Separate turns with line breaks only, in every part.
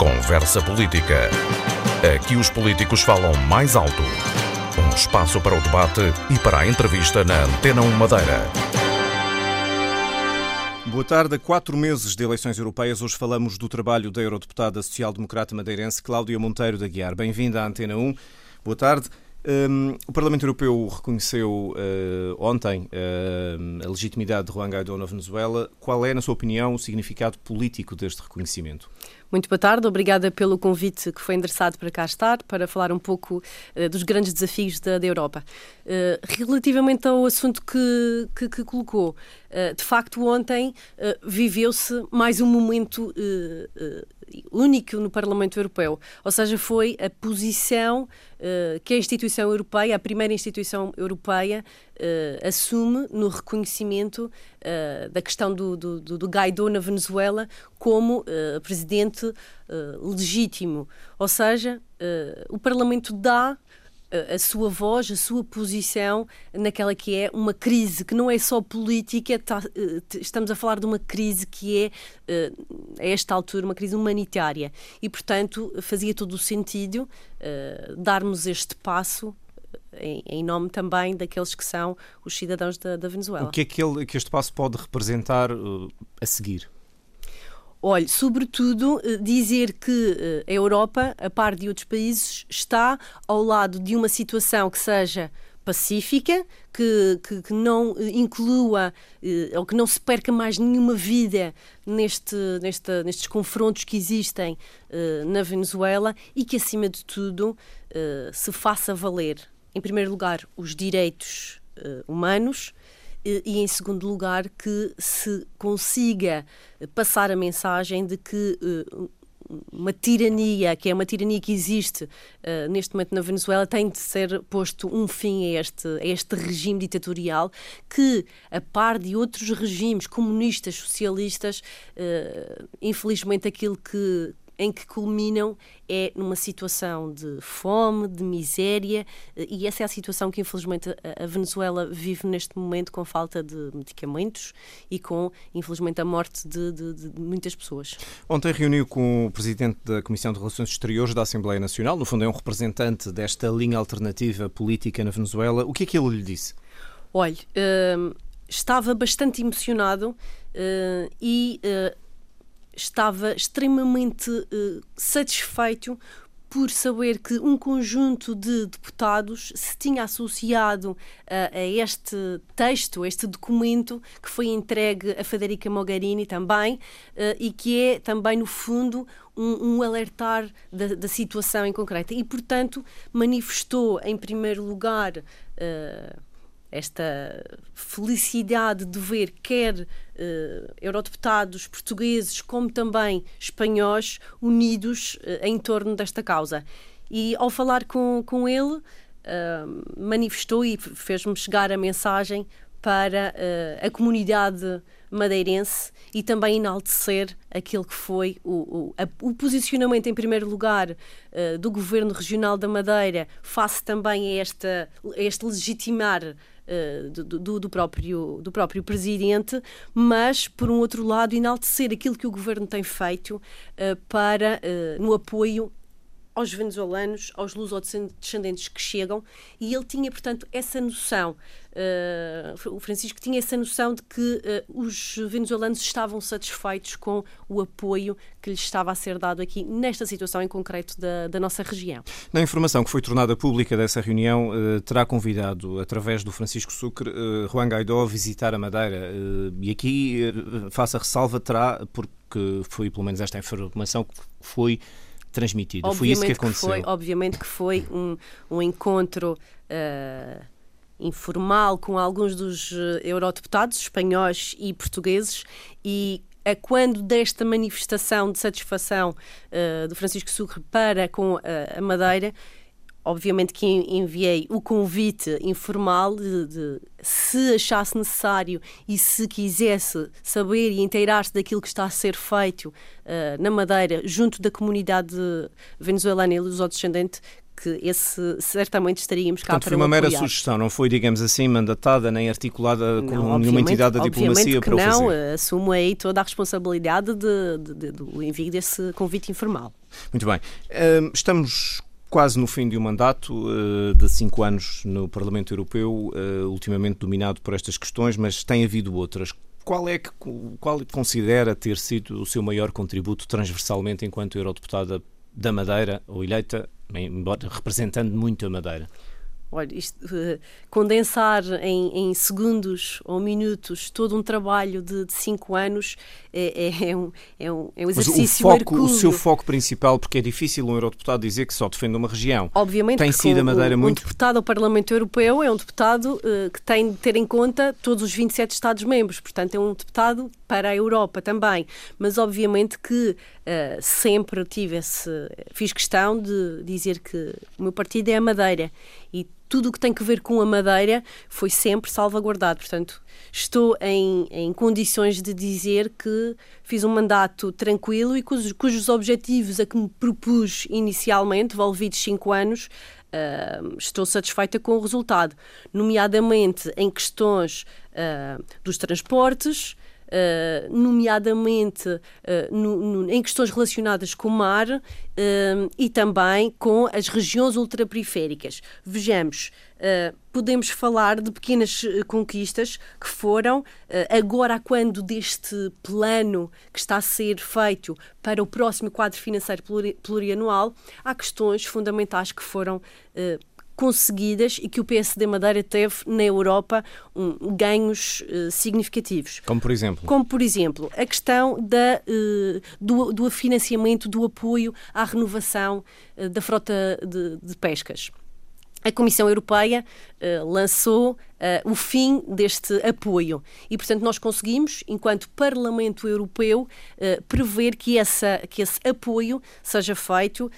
Conversa Política. Aqui os políticos falam mais alto. Um espaço para o debate e para a entrevista na Antena 1 Madeira.
Boa tarde. Quatro meses de eleições europeias, hoje falamos do trabalho da eurodeputada social-democrata madeirense Cláudia Monteiro da Guiar. Bem-vinda à Antena 1. Boa tarde. Um, o Parlamento Europeu reconheceu uh, ontem uh, a legitimidade de Juan Guaidó na Venezuela. Qual é, na sua opinião, o significado político deste reconhecimento?
Muito boa tarde, obrigada pelo convite que foi endereçado para cá estar, para falar um pouco uh, dos grandes desafios da, da Europa. relativamente ao assunto que, que, que colocou, de facto, ontem viveu-se mais um momento único no Parlamento Europeu, ou seja, foi a posição uh, que a instituição europeia, a primeira instituição europeia, uh, assume no reconhecimento uh, da questão do, do, do, Guaidó na Venezuela como presidente legítimo. Ou seja, o Parlamento dá a sua voz, a sua posição naquela que é uma crise que não é só política, tá, eh, estamos a falar de uma crise que é, eh, a esta altura, uma crise humanitária. E, portanto, fazia todo o sentido uh, darmos este passo em, em, nome também daqueles que são os cidadãos da, da Venezuela.
O que é que, ele, que este passo pode representar uh, a seguir?
Olhe, sobretudo, eh, dizer que eh, a Europa, a par de outros países, está ao lado de uma situação que seja pacífica, que, que, que, não eh, inclua ou que não se perca mais nenhuma vida neste, neste, nestes confrontos que existem na Venezuela e que, acima de tudo, se faça valer, em primeiro lugar, os direitos humanos e, em segundo lugar, que se consiga passar a mensagem de que eh, uma tirania, que é uma tirania que existe uh, neste momento na Venezuela, tem de ser posto um fim a este, a este regime ditatorial que, a par de outros regimes comunistas, socialistas, uh, infelizmente aquilo que em que culminam é numa situação de fome, de miséria, e essa é a situação que, infelizmente, a Venezuela vive neste momento com falta de medicamentos e com, infelizmente, a morte de, de, de muitas pessoas.
Ontem reuniu com o Presidente da Comissão de Relações Exteriores da Assembleia Nacional, no fundo é um representante desta linha alternativa política na Venezuela. O que é que ele lhe disse?
Olhe, uh, estava bastante emocionado uh, e uh, estava extremamente uh, satisfeito por saber que um conjunto de deputados se tinha associado a, a este texto, a este documento que foi entregue a Federica Mogherini também, uh, e que é também, no fundo, um, um alertar da, da, situação em concreto. E, portanto, manifestou, em primeiro lugar, uh, esta felicidade de ver quer uh, eurodeputados portugueses como também espanhóis unidos uh, em torno desta causa. E ao falar com, com ele, uh, manifestou e fez-me chegar a mensagem para a comunidade madeirense e também enaltecer aquele que foi o, o, a, o posicionamento, em primeiro lugar, uh, do Governo Regional da Madeira, face também a, esta, a este legitimar uh, do, do, próprio, do próprio Presidente, mas, por um outro lado, enaltecer aquilo que o Governo tem feito uh, para, no apoio aos venezuelanos, aos lusodescendentes que chegam, e ele tinha, portanto, essa noção. Uh, o Francisco tinha essa noção de que uh, os venezuelanos estavam satisfeitos com o apoio que lhes estava a ser dado aqui, nesta situação em concreto da, da nossa região.
Na informação que foi tornada pública dessa reunião, uh, terá convidado, através do Francisco Sucre, Juan Guaidó a visitar a Madeira. e aqui, faça ressalva, terá, porque foi pelo menos esta informação que foi transmitida. Obviamente foi isso que aconteceu.
Que foi, obviamente que foi um, um encontro uh, informal com alguns dos uh, eurodeputados espanhóis e portugueses e a quando desta manifestação de satisfação uh, do Francisco Sucre para com a Madeira, obviamente que enviei o convite informal de, de, se achasse necessário e se quisesse saber e inteirar-se daquilo que está a ser feito uh, na Madeira junto da comunidade venezuelana e luso-descendente porque esse certamente estaríamos cá
Portanto,
para
foi uma mera
apoiar.
sugestão, não foi, digamos assim, mandatada nem articulada com
Não,
nenhuma entidade da diplomacia
que
para o
não,
fazer.
assumo aí toda a responsabilidade de, de, de, do envio desse convite informal.
Muito bem. Hum, Estamos quase no fim de um mandato eh, de cinco anos no Parlamento Europeu, eh, ultimamente dominado por estas questões, mas tem havido outras. Qual é que qual considera ter sido o seu maior contributo transversalmente enquanto eurodeputada da Madeira, ou eleita, embora representando muito a Madeira?
Olha, isto, eh, condensar em, em segundos ou minutos todo um trabalho de, de cinco anos é, é- é um, é, um, é um
Mas
exercício
o, foco, o seu foco principal, porque é difícil um eurodeputado dizer que só defende uma região.
Obviamente
Tem sido a Madeira
um,
muito-
Um deputado ao Parlamento Europeu é um deputado eh, que tem de ter em conta todos os 27 Estados-membros, portanto é um deputado para a Europa também. Mas obviamente que eh, sempre tive esse, fiz questão de dizer que o meu partido é a Madeira e tudo o que tem que ver com a Madeira foi sempre salvaguardado. Portanto, estou em, em condições de dizer que fiz um mandato tranquilo e cujos, cujos objetivos a que me propus inicialmente, envolvidos cinco anos, ah, estou satisfeita com o resultado, nomeadamente em questões ah, dos transportes, ah, nomeadamente ah, no- no- em questões relacionadas com o mar ah, e também com as regiões ultraperiféricas. Vejamos, podemos falar de pequenas conquistas que foram, agora quando deste plano que está a ser feito para o próximo quadro financeiro pluri- plurianual, há questões fundamentais que foram conseguidas e que o PSD Madeira teve na Europa um, ganhos eh, significativos.
Como por exemplo.
Como, por exemplo, a questão da, eh, do, do financiamento, do apoio à renovação eh, da frota de, de pescas. A Comissão Europeia eh, lançou eh, o fim deste apoio e, portanto, nós conseguimos, enquanto Parlamento Europeu, eh, prever que, essa, que esse apoio seja feito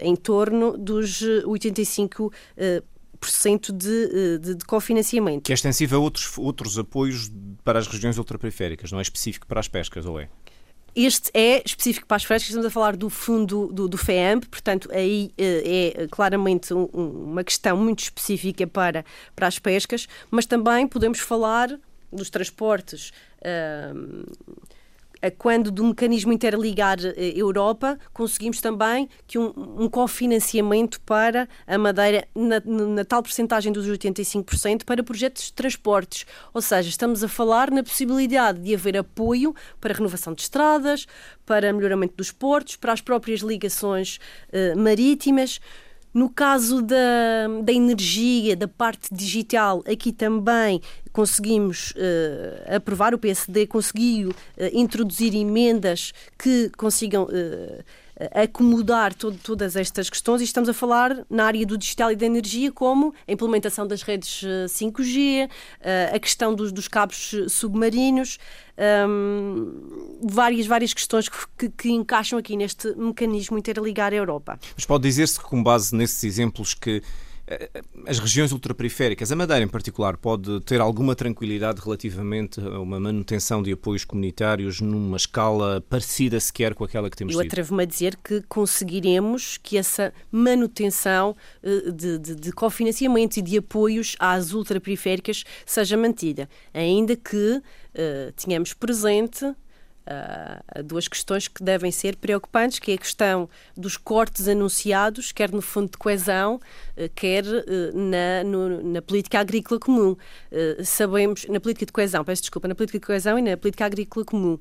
em torno dos eh, 85% eh, por cento de, de, de cofinanciamento.
Que é extensivo a outros, outros apoios para as regiões ultraperiféricas, não é específico para as pescas, ou é?
Este é específico para as frescas, estamos a falar do fundo do, do FEAMP, portanto, aí eh, é claramente um- um- uma questão muito específica para, para as pescas, mas também podemos falar dos transportes. ahm, a quando do mecanismo interligar eh, Europa, conseguimos também que um, um cofinanciamento para a Madeira na, na tal percentagem dos 85% para projetos de transportes. Ou seja, estamos a falar na possibilidade de haver apoio para renovação de estradas, para melhoramento dos portos, para as próprias ligações eh, marítimas. No caso da, da energia, da parte digital, aqui também conseguimos eh, aprovar, o PSD conseguiu eh, introduzir emendas que consigam eh, acomodar todo- todas estas questões e estamos a falar na área do digital e da energia como a implementação das redes eh, 5G, eh, a questão dos, dos cabos eh, submarinos, hum, várias, várias questões que, que- encaixam aqui neste mecanismo interligar a Europa.
Mas pode dizer-se que, com base nesses exemplos, que eh, as regiões ultraperiféricas, a Madeira em particular, pode ter alguma tranquilidade relativamente a uma manutenção de apoios comunitários numa escala parecida sequer com aquela que temos
Eu atrevo-me a dizer que conseguiremos que essa manutenção eh, de, de, de cofinanciamento e de apoios às ultraperiféricas seja mantida, ainda que eh, tenhamos presente ah, duas questões que devem ser preocupantes, que é a questão dos cortes anunciados, quer no Fundo de Coesão, eh, quer eh, na, no- na política agrícola comum. Sabemos, na política de coesão, peço desculpa, na política de coesão e na política agrícola comum,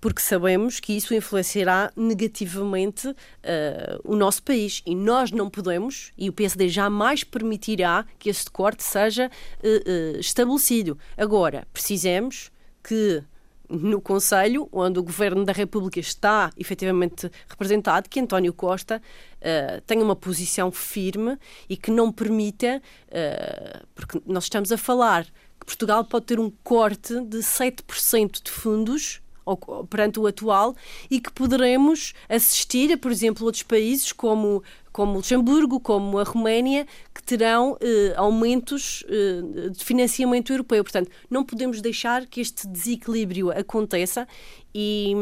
porque sabemos que isso influenciará negativamente o nosso país e nós não podemos, e o PSD jamais permitirá que este corte seja estabelecido. Agora, precisamos que no Conselho, onde o Governo da República está efetivamente representado, que António Costa eh, tenha uma posição firme e que não permita, eh, porque nós estamos a falar que Portugal pode ter um corte de 7% de fundos perante o atual e que poderemos assistir a, por exemplo, outros países como como Luxemburgo, como a Roménia, que terão eh, aumentos eh, de financiamento europeu. Portanto, não podemos deixar que este desequilíbrio aconteça e,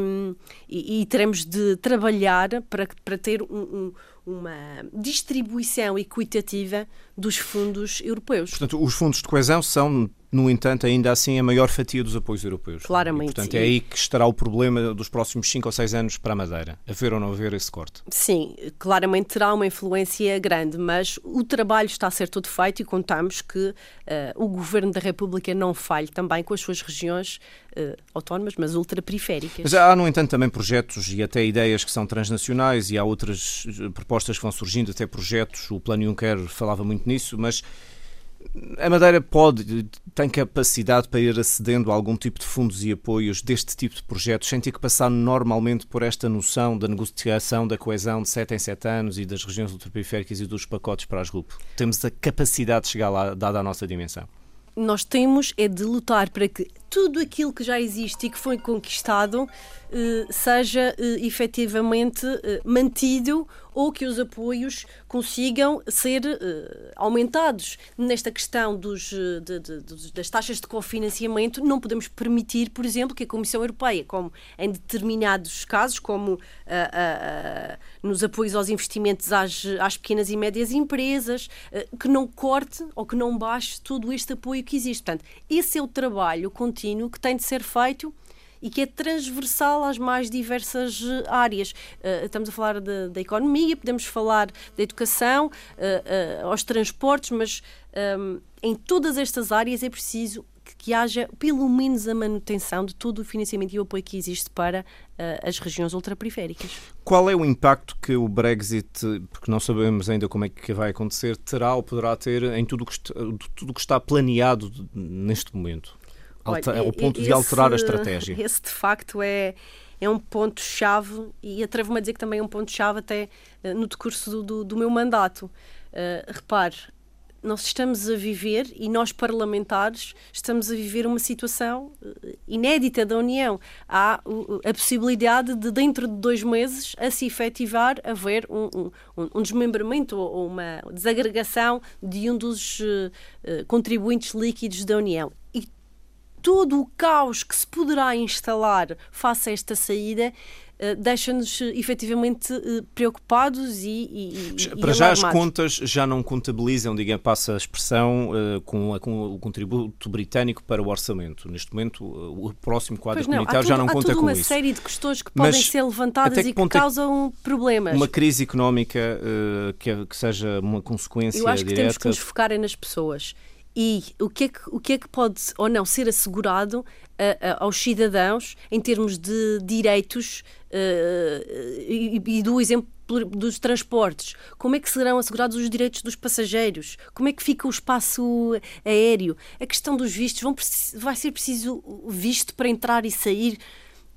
e, e teremos de trabalhar para, para ter um, um uma distribuição equitativa dos fundos europeus.
Portanto, os fundos de coesão são, no entanto, ainda assim a maior fatia dos apoios europeus.
Claramente.
E, portanto, é aí que estará o problema dos próximos 5 ou 6 anos para a Madeira, haver ou não haver esse corte.
Sim, claramente terá uma influência grande, mas o trabalho está a ser todo feito e contamos que uh, o Governo da República não falhe também com as suas regiões uh, autónomas, mas ultraperiféricas.
Mas há, no entanto, também projetos e até ideias que são transnacionais e há outras eh, propostas que vão surgindo, até projetos, o Plano Juncker falava muito nisso, mas a Madeira pode, tem capacidade para ir acedendo a algum tipo de fundos e apoios deste tipo de projetos, sem ter que passar normalmente por esta noção da negociação da coesão de 7 em 7 anos e das regiões ultraperiféricas e dos pacotes para as grupos. Temos a capacidade de chegar lá, dada a nossa dimensão.
Nós temos é de lutar para que tudo aquilo que já existe e que foi conquistado eh, seja eh, efetivamente eh, mantido ou que os apoios consigam ser aumentados. Nesta questão dos, de, de, das taxas de cofinanciamento, não podemos permitir, por exemplo, que a Comissão Europeia, como em determinados casos, como nos apoios aos investimentos às, às pequenas e médias empresas, que não corte ou que não baixe todo este apoio que existe. Portanto, esse é o trabalho contínuo contínuo que tem de ser feito e que é transversal às mais diversas eh, áreas. Uh, estamos a falar da economia, podemos falar da educação, uh, uh, aos transportes, mas um, ehm, em todas estas áreas é preciso que, que, haja pelo menos a manutenção de todo o financiamento e o apoio que existe para as regiões ultraperiféricas.
Qual é o impacto que o Brexit, porque não sabemos ainda como é que vai acontecer, terá ou poderá ter em tudo tudo que está planeado neste momento? Alter, é o ponto esse, de alterar a estratégia.
Esse, de facto, é, é um ponto-chave e atrevo-me a dizer que também é um ponto-chave até uh, no decurso do, do, do meu mandato. Uh, repare, nós estamos a viver, e nós parlamentares, estamos a viver uma situação eh, inédita da União. Há a possibilidade de, dentro de dois meses, a se efetivar haver um, um, um desmembramento ou uma desagregação de um dos uh, contribuintes líquidos da União todo o caos que se poderá instalar face a esta saída uh, deixa-nos efetivamente uh, preocupados e,
e Para já as contas já não contabilizam, digamos, passa a expressão, com, a, com, o contributo britânico para o orçamento. Neste momento, o próximo quadro
não,
comunitário já não conta com isso. Há
uma série de questões que podem ser levantadas e que é causam problemas.
Uma crise económica que, que, seja uma consequência
Eu acho que
direta...
temos que nos focar nas pessoas e o que, é que, o que é que pode ou não ser assegurado aos cidadãos em termos de direitos uh, e, e, do exemplo dos transportes, como é que serão assegurados os direitos dos passageiros, como é que fica o espaço aéreo, a questão dos vistos, vão, vai ser preciso visto para entrar e sair,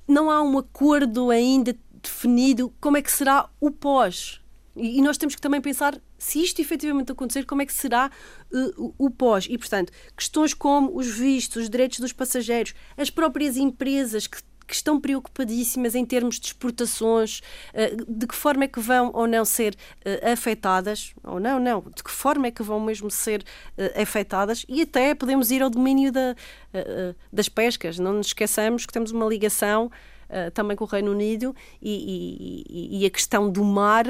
não há um acordo ainda definido, como é que será o pós? E nós temos que também pensar se isto efetivamente acontecer, como é que será uh, o, o pós? E, portanto, questões como os vistos, os direitos dos passageiros, as próprias empresas que que estão preocupadíssimas em termos de exportações, eh, de que forma é que vão ou não ser eh, afetadas, ou não, não, de que forma é que vão mesmo ser afetadas, e até podemos ir ao domínio da, das pescas. Não nos esqueçamos que temos uma ligação também com o Reino Unido e, e, e a questão do mar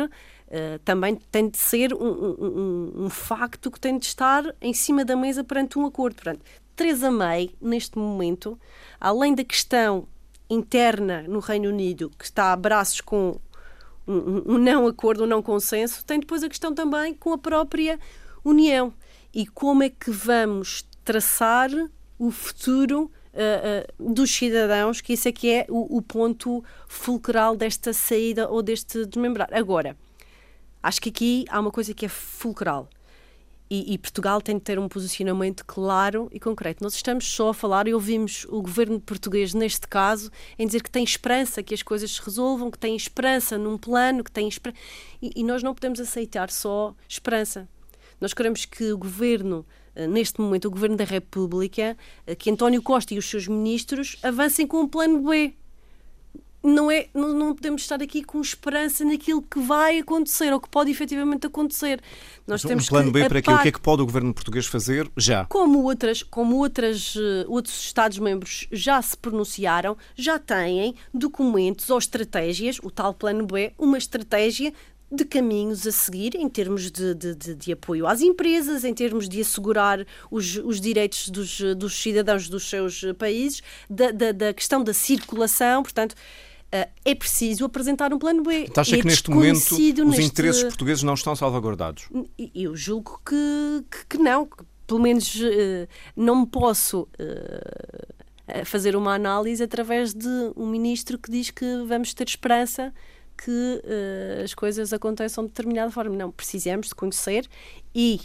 Uh, também tem de ser um, um, um, facto que tem de estar em cima da mesa perante um acordo. Portanto, Theresa May, neste momento, além da questão interna no Reino Unido, que está a braços com um, um não acordo, um não consenso, tem depois a questão também com a própria União. E como é que vamos traçar o futuro uh, uh, dos cidadãos, que isso é que é o, o ponto fulcral desta saída ou deste desmembrar. Agora, Acho que aqui há uma coisa que é fulcral. E, e, Portugal tem de ter um posicionamento claro e concreto. Nós estamos só a falar e ouvimos o governo português, neste caso, em dizer que tem esperança que as coisas se resolvam, que tem esperança num plano, que tem esperança. E, e nós não podemos aceitar só esperança. Nós queremos que o governo, eh, neste momento, o governo da República, eh, que António Costa e os seus ministros avancem com um plano B não, é, não, não, podemos estar aqui com esperança naquilo que vai acontecer ou que pode efetivamente acontecer.
Nós temos um plano B para aquilo, o que é que pode o governo português fazer já?
Como, outras, como outras, uh, outros Estados-membros já se pronunciaram, já têm documentos ou estratégias, o tal plano B, uma estratégia de caminhos a seguir em termos de, de, de, de, apoio às empresas, em termos de assegurar os, os direitos dos, dos cidadãos dos seus países, da, da, da questão da circulação, portanto. Uh, é preciso apresentar um plano B.
Então acha é que neste momento os neste... interesses portugueses não estão salvaguardados?
Eu julgo que, que, que não. Pelo menos uh, não me posso uh, fazer uma análise através de um ministro que diz que vamos ter esperança que uh, as coisas aconteçam de determinada forma. Não, precisamos de conhecer e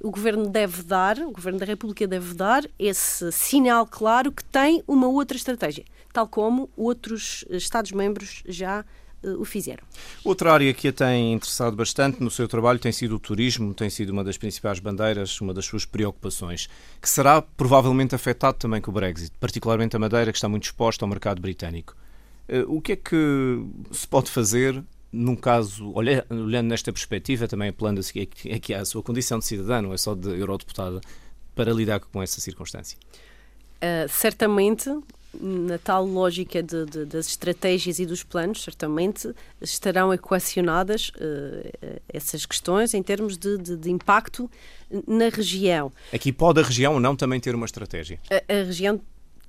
o Governo deve dar, o Governo da República deve dar esse sinal claro que tem uma outra estratégia, tal como outros Estados-membros já uh, o fizeram.
Outra área que a tem interessado bastante no seu trabalho tem sido o turismo, tem sido uma das principais bandeiras, uma das suas preocupações, que será provavelmente afetado também com o Brexit, particularmente a Madeira, que está muito exposta ao mercado britânico. Eh, o que é que se pode fazer num caso, olhando nesta perspectiva, também apelando aqui à sua condição de cidadã, não é só de eurodeputada, para lidar com essa circunstância?
Uh, certamente, na tal lógica de, de, das estratégias e dos planos, certamente estarão equacionadas uh, essas questões em termos de, de, impacto na região.
Aqui pode a região ou não também ter uma estratégia?
A, a região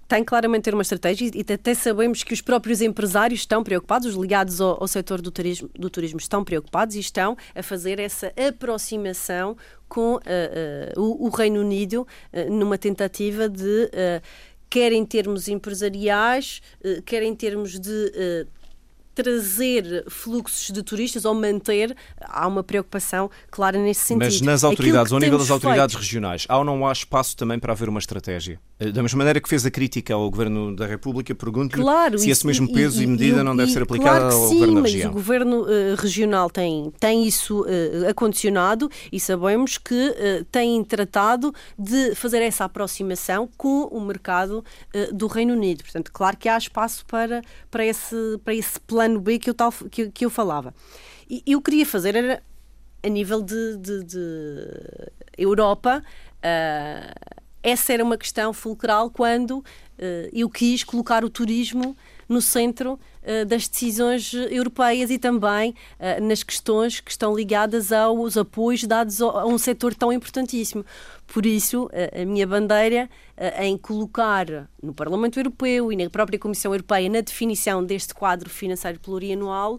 tem claramente ter uma estratégia e até sabemos que os próprios empresários estão preocupados, os ligados ao, ao setor do turismo, do turismo estão preocupados e estão a fazer essa aproximação com uh, uh, o, o, Reino Unido uh, numa tentativa de, quer em termos empresariais, quer em termos de trazer fluxos de turistas ou manter, há uma preocupação clara nesse sentido.
Mas nas autoridades, ao nível das autoridades feito... regionais, há ou não há espaço também para haver uma estratégia? Eh, da mesma maneira que fez a crítica ao Governo da República, pergunto-lhe claro, se esse mesmo peso e, e medida e, não deve ser aplicada
claro
ao
sim,
Governo
da
região.
o Governo uh, regional tem, tem isso uh, acondicionado e sabemos que uh, tem tratado de fazer essa aproximação com o mercado do Reino Unido. Portanto, claro que há espaço para, para, esse, para esse plano B que eu, tal, que, que eu falava. E eu queria fazer era a nível de, de, de Europa. Uh, essa era uma questão fulcral quando uh, eu quis colocar o turismo no centro das decisões europeias e também uh, nas questões que estão ligadas aos apoios dados a um setor tão importantíssimo. Por isso, a minha bandeira em colocar no Parlamento Europeu e na própria Comissão Europeia na definição deste quadro financeiro plurianual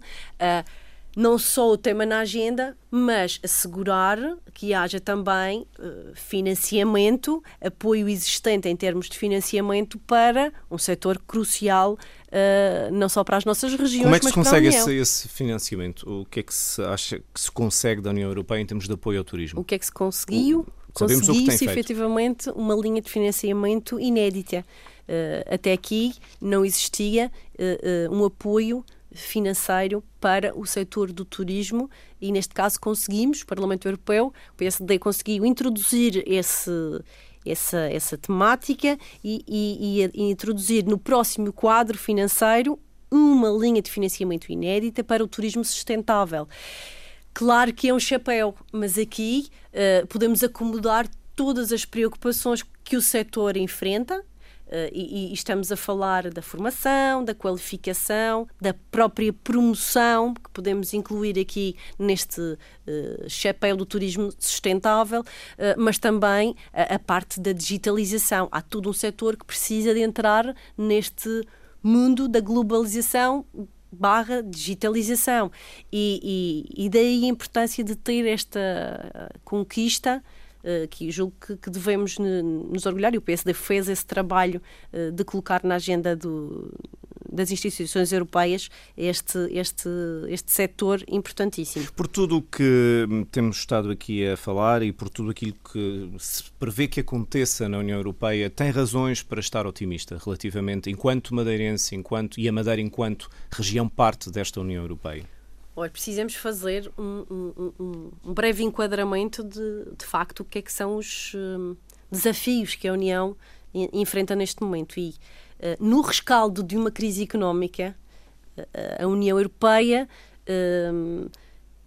não só o tema na agenda, mas assegurar que haja também uh, financiamento, apoio existente em termos de financiamento para um setor crucial, uh, não só para as nossas regiões,
Como é que
se
consegue esse, esse, financiamento? O que é que se acha que se consegue da União Europeia em termos de apoio ao turismo?
O que é que se conseguiu? Conseguiu-se efetivamente uma linha de financiamento inédita. Uh, até aqui não existia um apoio financeiro para o setor do turismo e, neste caso, conseguimos, o Parlamento Europeu, o PSD conseguiu introduzir esse, essa, essa temática e, e, e, introduzir no próximo quadro financeiro uma linha de financiamento inédita para o turismo sustentável. Claro que é um chapéu, mas aqui uh, podemos acomodar todas as preocupações que o setor enfrenta, e, e, estamos a falar da formação, da qualificação, da própria promoção, que podemos incluir aqui neste uh, chapéu do turismo sustentável, uh, mas também a, a, parte da digitalização. Há todo um setor que precisa de entrar neste mundo da globalização barra digitalização. E, e, e daí a importância de ter esta conquista eh, que julgo que, que, devemos nos orgulhar, e o PSD fez esse trabalho uh, de colocar na agenda do, das instituições europeias este, este, este setor importantíssimo.
Por tudo o que temos estado aqui a falar e por tudo aquilo que se prevê que aconteça na União Europeia, tem razões para estar otimista relativamente, enquanto madeirense, enquanto, e a Madeira enquanto região parte desta União Europeia?
Olha, precisamos fazer um, um, um, breve enquadramento de, de facto, o que é que são os um, desafios que a União enfrenta neste momento. E uh, no rescaldo de uma crise económica, a União Europeia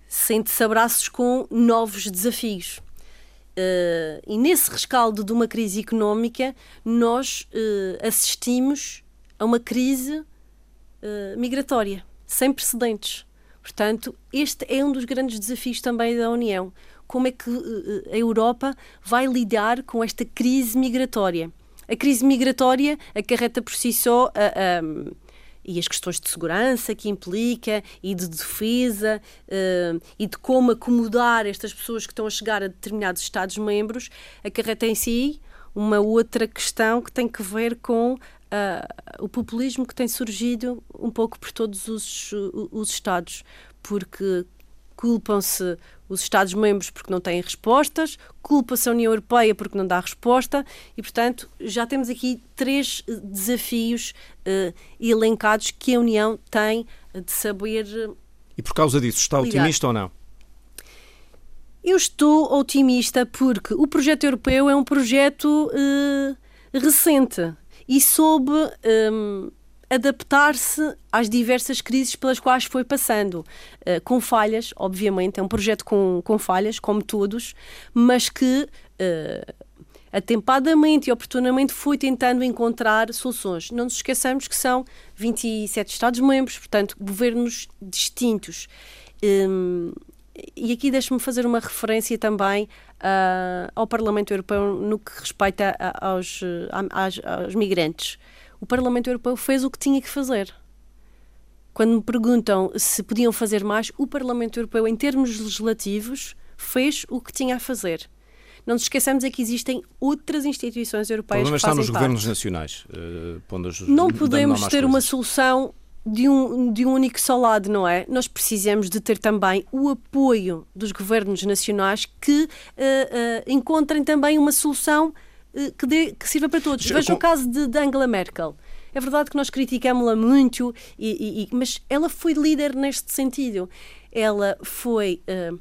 sente-se abraços com novos desafios. Uh, e nesse rescaldo de uma crise económica, nós uh, assistimos a uma crise uh, migratória sem precedentes. Portanto, este é um dos grandes desafios também da União. Como é que a Europa vai lidar com esta crise migratória? A crise migratória acarreta por si só a, a e as questões de segurança que implica e de defesa uh, e de como acomodar estas pessoas que estão a chegar a determinados Estados-membros, acarreta em si uma outra questão que tem que ver com uh, o populismo que tem surgido um pouco por todos os, os Estados, porque culpam-se os Estados-membros porque não têm respostas, culpa-se a União Europeia porque não dá resposta e, portanto, já temos aqui três eh, desafios uh, elencados que a União tem de saber.
E por causa disso, está lidar. otimista ou não?
Eu estou otimista porque o projeto europeu é um projeto uh, recente e soube. Um, adaptar-se às diversas crises pelas quais foi passando, uh, com falhas, obviamente, é um projeto com, com falhas, como todos, mas que uh, atempadamente e oportunamente foi tentando encontrar soluções. Não nos esqueçamos que são 27 Estados-membros, portanto, governos distintos. Um, e aqui deixe-me fazer uma referência também uh, ao Parlamento Europeu no que respeita a, aos, a, aos, aos migrantes o Parlamento Europeu fez o que tinha que fazer. Quando me perguntam se podiam fazer mais, o Parlamento Europeu, em termos legislativos, fez o que tinha a fazer. Não nos esqueçamos é que existem outras instituições europeias
que
fazem
está nos
parte.
governos nacionais. Uh,
não podemos ter uma solução de um, de um único só lado, não é? Nós precisamos de ter também o apoio dos governos nacionais que uh, uh, encontrem também uma solução eh, que, dê, que sirva para todos. Veja com... o caso de, de, Angela Merkel. É verdade que nós criticámos-la muito, e, e, mas ela foi líder neste sentido. Ela foi uh,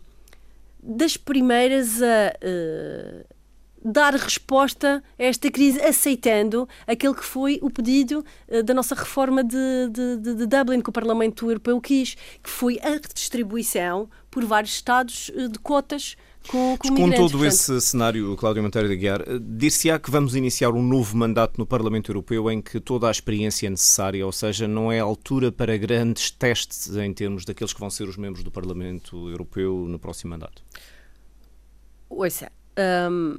das primeiras a uh, dar resposta a esta crise, aceitando aquele que foi o pedido uh, da nossa reforma de, de, de, Dublin, que o Parlamento Europeu quis, que foi a redistribuição por vários Estados de cotas com, com,
com todo portanto... esse cenário, Cláudio Monteiro de Aguiar, eh, dir-se-á que vamos iniciar um novo mandato no Parlamento Europeu em que toda a experiência é necessária, ou seja, não é altura para grandes testes em termos daqueles que vão ser os membros do Parlamento Europeu no próximo mandato?
Ouça, um,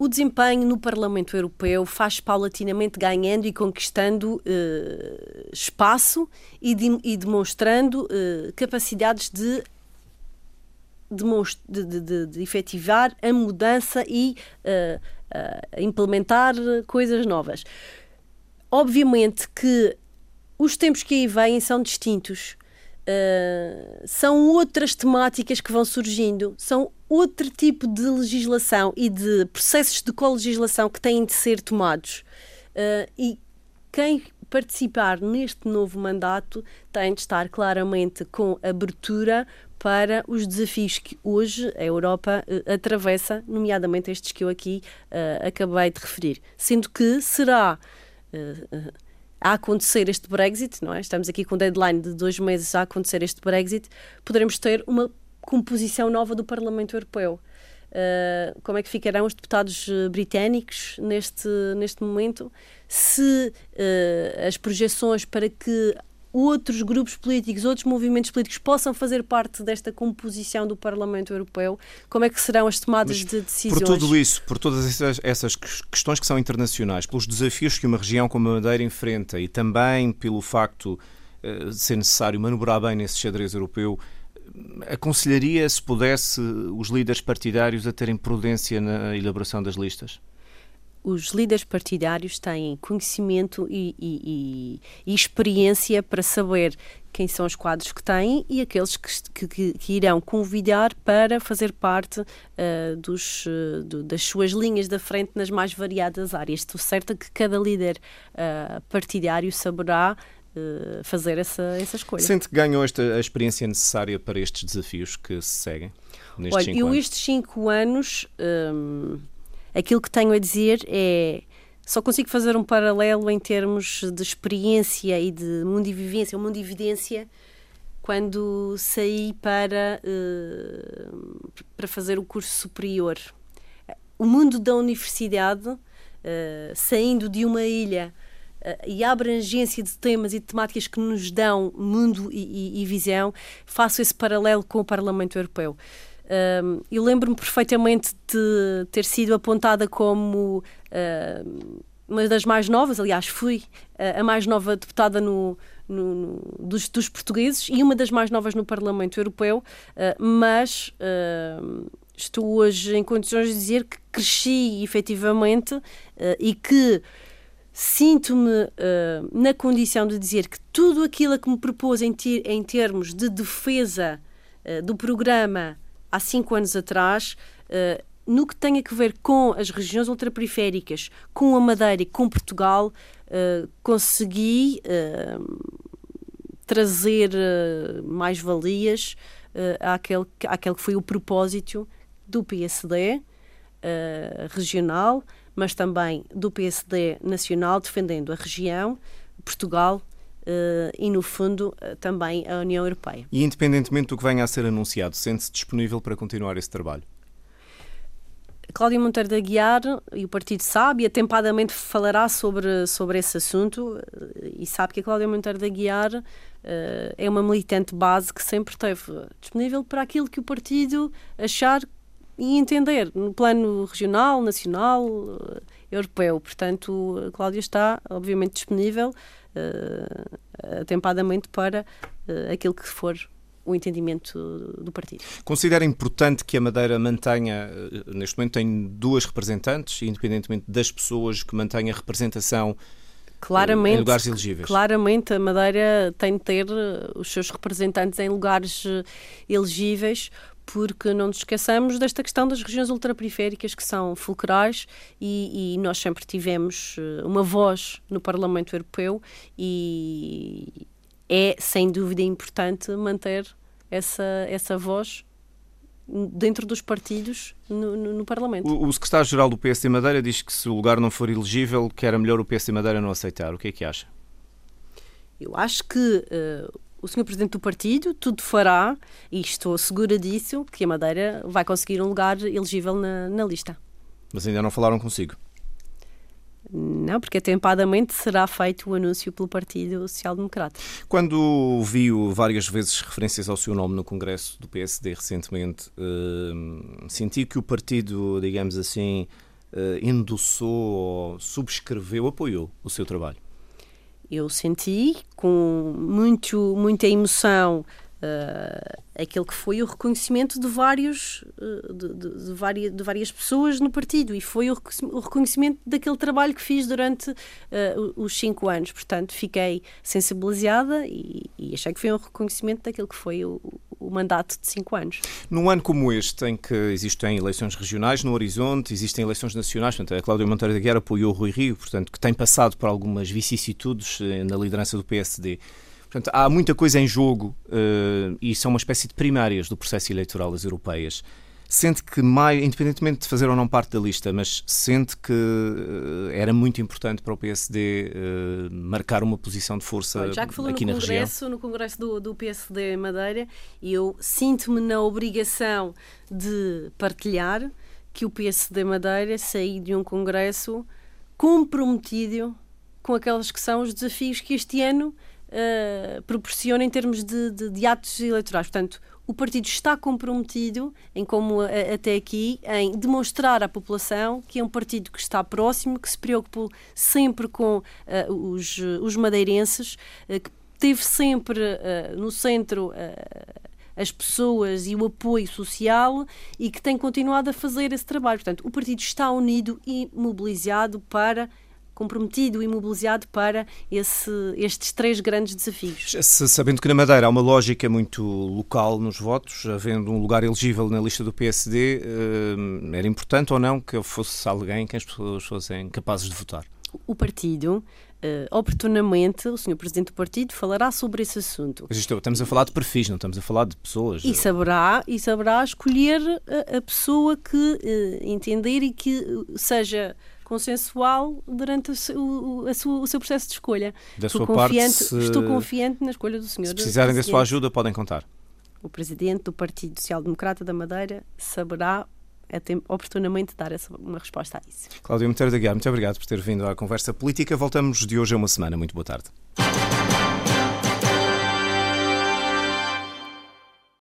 o desempenho no Parlamento Europeu faz paulatinamente ganhando e conquistando uh, espaço e, de, e demonstrando uh, capacidades de de, de, de, efetivar a mudança e uh, uh, implementar coisas novas. Obviamente que os tempos que aí vêm são distintos. Uh, são outras temáticas que vão surgindo, são outro tipo de legislação e de processos de colegislação que têm de ser tomados. Uh, e quem participar neste novo mandato tem de estar claramente com abertura para os desafios que hoje a Europa uh, atravessa, nomeadamente estes que eu aqui acabei de referir. Sendo que será uh, a acontecer este Brexit, não é? Estamos aqui com deadline de dois meses a acontecer este Brexit, poderemos ter uma composição nova do Parlamento Europeu. Uh, como é que ficarão os deputados britânicos neste, neste momento? Se uh, as projeções para que outros grupos políticos, outros movimentos políticos possam fazer parte desta composição do Parlamento Europeu? Como é que serão as tomadas Mas, de decisões?
Por tudo isso, por todas essas, essas, questões que são internacionais, pelos desafios que uma região como a Madeira enfrenta e também pelo facto uh, de ser necessário manobrar bem nesse xadrez europeu, aconselharia, se pudesse, os líderes partidários a terem prudência na elaboração das listas?
Os líderes partidários têm conhecimento e, e, e, experiência para saber quem são os quadros que têm e aqueles que, que, que irão convidar para fazer parte uh, dos, uh, do, das suas linhas da frente nas mais variadas áreas. Estou certa que cada líder uh, partidário saberá fazer essa, essa escolha.
Sente que ganhou esta, a experiência necessária para estes desafios que se seguem?
Nestes Olha, eu anos? estes cinco anos. Um, Aquilo que tenho a dizer é só consigo fazer um paralelo em termos de experiência e de mundivivência, ou mundividência, quando saí para, uh, para fazer o curso superior. O mundo da universidade, uh, saindo de uma ilha uh, e a abrangência de temas e de temáticas que nos dão mundo e, e, e visão, faço esse paralelo com o Parlamento Europeu. Uh, eu lembro-me perfeitamente de ter sido apontada como uh, uma das mais novas, aliás, fui a mais nova deputada no, no, no, dos, dos, portugueses e uma das mais novas no Parlamento Europeu, uh, mas estou hoje em condições de dizer que cresci efetivamente e que sinto-me uh, na condição de dizer que tudo aquilo que me propôs em, ter, em termos de defesa uh, do programa há cinco anos atrás, uh, no que tem a ver com as regiões ultraperiféricas, com a Madeira e com Portugal, uh, consegui uh, trazer mais-valias àquele, àquele que foi o propósito do PSD regional, mas também do PSD nacional, defendendo a região, Portugal e, no fundo, uh, também a União Europeia.
E, independentemente do que venha a ser anunciado, sente-se disponível para continuar esse trabalho?
Cláudia Monteiro da Guiar e o partido sabe e atempadamente falará sobre, sobre esse assunto eh, e sabe que a Cláudia Monteiro da Guiar uh, é uma militante base que sempre esteve disponível para aquilo que o partido achar e entender no plano regional, nacional, europeu. Portanto, a Cláudia está, obviamente, disponível uh, atempadamente para uh, aquilo que for o entendimento do partido.
Considera importante que a Madeira mantenha, eh, neste momento tem duas representantes, independentemente das pessoas, que mantenha representação claramente, em lugares elegíveis.
Claramente a Madeira tem de ter os seus representantes em lugares elegíveis, porque não nos esqueçamos desta questão das regiões ultraperiféricas que são fulcrais e, e, nós sempre tivemos eh, uma voz no Parlamento Europeu e é sem dúvida importante manter essa, essa voz dentro dos partidos no, no, no Parlamento.
O, o secretário-geral do PSD Madeira diz que se o lugar não for elegível, que era melhor o PSD Madeira não aceitar. O que é que acha?
Eu acho que uh, o senhor presidente do partido tudo fará, e estou segura disso, que a Madeira vai conseguir um lugar elegível na, na lista.
Mas ainda não falaram consigo?
Não, porque atempadamente será feito o anúncio pelo Partido Social Democrata.
Quando viu várias vezes referências ao seu nome no Congresso do PSD recentemente, uh, senti que o partido, digamos assim, uh, endossou ou subscreveu, apoiou o seu trabalho?
Eu senti com muito, muita emoção uh, aquele que foi o reconhecimento de vários uh, de, de, de, várias, de várias pessoas no partido e foi o reconhecimento daquele trabalho que fiz durante uh, os cinco anos portanto fiquei sensibilizada e, e, achei que foi um reconhecimento daquele que foi o, o mandato de cinco anos.
Num ano como este, em que existem eleições regionais no horizonte, existem eleições nacionais, portanto, a Cláudia Monteiro da Guerra apoiou o Rui Rio, portanto, que tem passado por algumas vicissitudes eh, na liderança do PSD. Portanto, há muita coisa em jogo uh, e são uma espécie de primárias do processo eleitoral das europeias sente que, mais, independentemente de fazer ou não parte da lista, mas sente que uh, era muito importante para o PSD uh, marcar uma posição de força Já que falou aqui
no
na
congresso,
região?
No congresso do, do PSD Madeira, eu sinto-me na obrigação de partilhar que o PSD Madeira saiu de um congresso comprometido com aqueles que são os desafios que este ano uh, proporciona em termos de, de, de atos eleitorais. Portanto, o partido está comprometido, em como até aqui, em demonstrar à população que é um partido que está próximo, que se preocupa sempre com uh, os, os madeirenses, uh, que teve sempre uh, no centro as pessoas e o apoio social e que tem continuado a fazer esse trabalho. Portanto, o partido está unido e mobilizado para comprometido e mobilizado para esse, estes três grandes desafios.
Sabendo que na Madeira há uma lógica muito local nos votos, havendo um lugar elegível na lista do PSD, eh, era importante ou não que fosse alguém que as pessoas fossem capazes de votar?
O partido Uh, oportunamente, o senhor Presidente do Partido falará sobre esse assunto.
Mas isto, estamos a falar de perfis, não estamos a falar de pessoas.
E saberá, e saberá escolher a, a pessoa que uh, entender e que seja consensual durante o, o, sua, o seu processo de escolha.
Da
estou
sua
confiante,
parte,
estou confiante na escolha do senhor.
Se precisarem da sua ajuda, podem contar.
O presidente do Partido Social Democrata da Madeira saberá oportunamente dar uma resposta a isso.
Cláudio Monteiro da Guiar, muito obrigado por ter vindo à conversa política. Voltamos de hoje a uma semana. Muito boa tarde.